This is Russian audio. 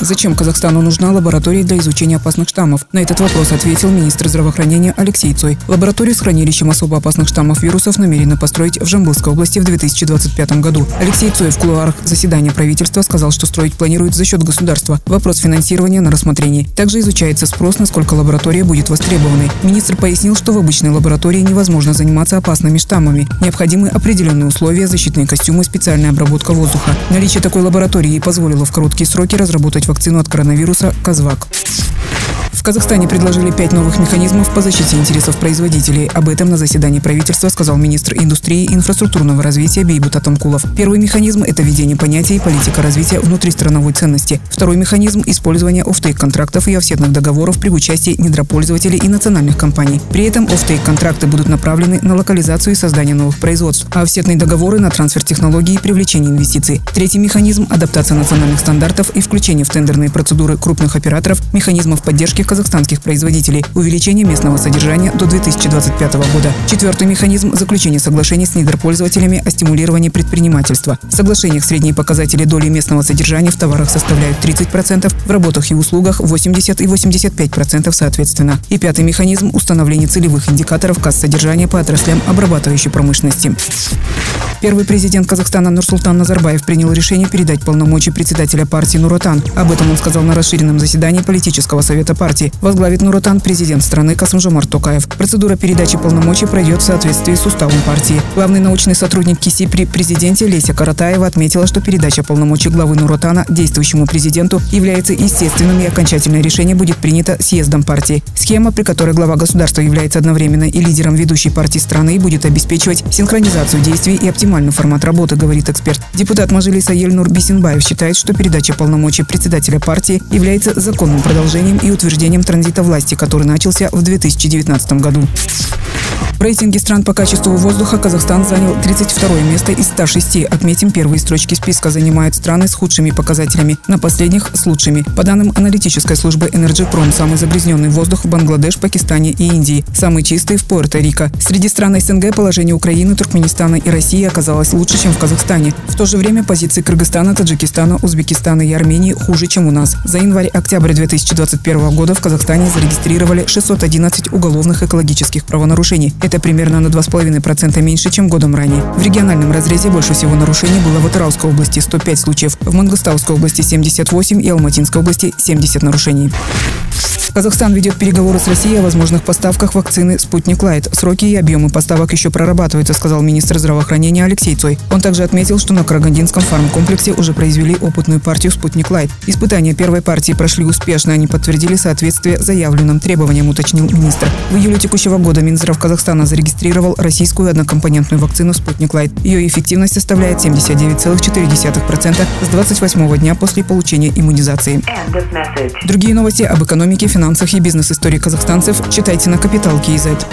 Зачем Казахстану нужна лаборатория для изучения опасных штаммов? На этот вопрос ответил министр здравоохранения Алексей Цой. Лабораторию с хранилищем особо опасных штаммов вирусов намерены построить в Жамбылской области в 2025 году. Алексей Цой в кулуарах заседания правительства сказал, что строить планируют за счет государства. Вопрос финансирования на рассмотрении. Также изучается спрос, насколько лаборатория будет востребованной. Министр пояснил, что в обычной лаборатории невозможно заниматься опасными штаммами. Необходимы определенные условия, защитные костюмы, специальная обработка воздуха. Наличие такой лаборатории позволило в короткие сроки разработать разработать вакцину от коронавируса «Казвак». Казахстане предложили пять новых механизмов по защите интересов производителей. Об этом на заседании правительства сказал министр индустрии и инфраструктурного развития Бейбут Атамкулов. Первый механизм – это введение понятия и политика развития внутристрановой ценности. Второй механизм – использование офтейк-контрактов и офсетных договоров при участии недропользователей и национальных компаний. При этом офтейк-контракты будут направлены на локализацию и создание новых производств, а офсетные договоры – на трансфер технологий и привлечение инвестиций. Третий механизм – адаптация национальных стандартов и включение в тендерные процедуры крупных операторов механизмов поддержки казахстанских производителей, увеличение местного содержания до 2025 года. Четвертый механизм – заключение соглашений с недропользователями о стимулировании предпринимательства. В соглашениях средние показатели доли местного содержания в товарах составляют 30%, в работах и услугах 80 и 85% соответственно. И пятый механизм – установление целевых индикаторов касс содержания по отраслям обрабатывающей промышленности. Первый президент Казахстана Нурсултан Назарбаев принял решение передать полномочия председателя партии Нуротан. Об этом он сказал на расширенном заседании политического совета партии партии. Возглавит Нуротан президент страны Касымжомар Токаев. Процедура передачи полномочий пройдет в соответствии с уставом партии. Главный научный сотрудник КИСИ при президенте Леся Каратаева отметила, что передача полномочий главы Нуротана действующему президенту является естественным и окончательное решение будет принято съездом партии. Схема, при которой глава государства является одновременно и лидером ведущей партии страны, будет обеспечивать синхронизацию действий и оптимальный формат работы, говорит эксперт. Депутат Мажилиса Ельнур Бисенбаев считает, что передача полномочий председателя партии является законным продолжением и утверждением прекращением транзита власти, который начался в 2019 году. В рейтинге стран по качеству воздуха Казахстан занял 32 место из 106. Отметим, первые строчки списка занимают страны с худшими показателями, на последних – с лучшими. По данным аналитической службы Energyprom, самый загрязненный воздух в Бангладеш, Пакистане и Индии, самый чистый в Пуэрто-Рико. Среди стран СНГ положение Украины, Туркменистана и России оказалось лучше, чем в Казахстане. В то же время позиции Кыргызстана, Таджикистана, Узбекистана и Армении хуже, чем у нас. За январь-октябрь 2021 года в Казахстане зарегистрировали 611 уголовных экологических правонарушений. Это примерно на 2,5% меньше, чем годом ранее. В региональном разрезе больше всего нарушений было в Атырауской области 105 случаев, в Мангостауской области 78 и Алматинской области 70 нарушений. Казахстан ведет переговоры с Россией о возможных поставках вакцины «Спутник Лайт». Сроки и объемы поставок еще прорабатываются, сказал министр здравоохранения Алексей Цой. Он также отметил, что на Карагандинском фармкомплексе уже произвели опытную партию «Спутник Лайт». Испытания первой партии прошли успешно, они подтвердили соответствие заявленным требованиям, уточнил министр. В июле текущего года Минздрав Казахстана зарегистрировал российскую однокомпонентную вакцину «Спутник Лайт». Ее эффективность составляет 79,4% с 28 дня после получения иммунизации. Другие новости об экономике, финансах финансах и бизнес-истории казахстанцев читайте на Капитал Киезет.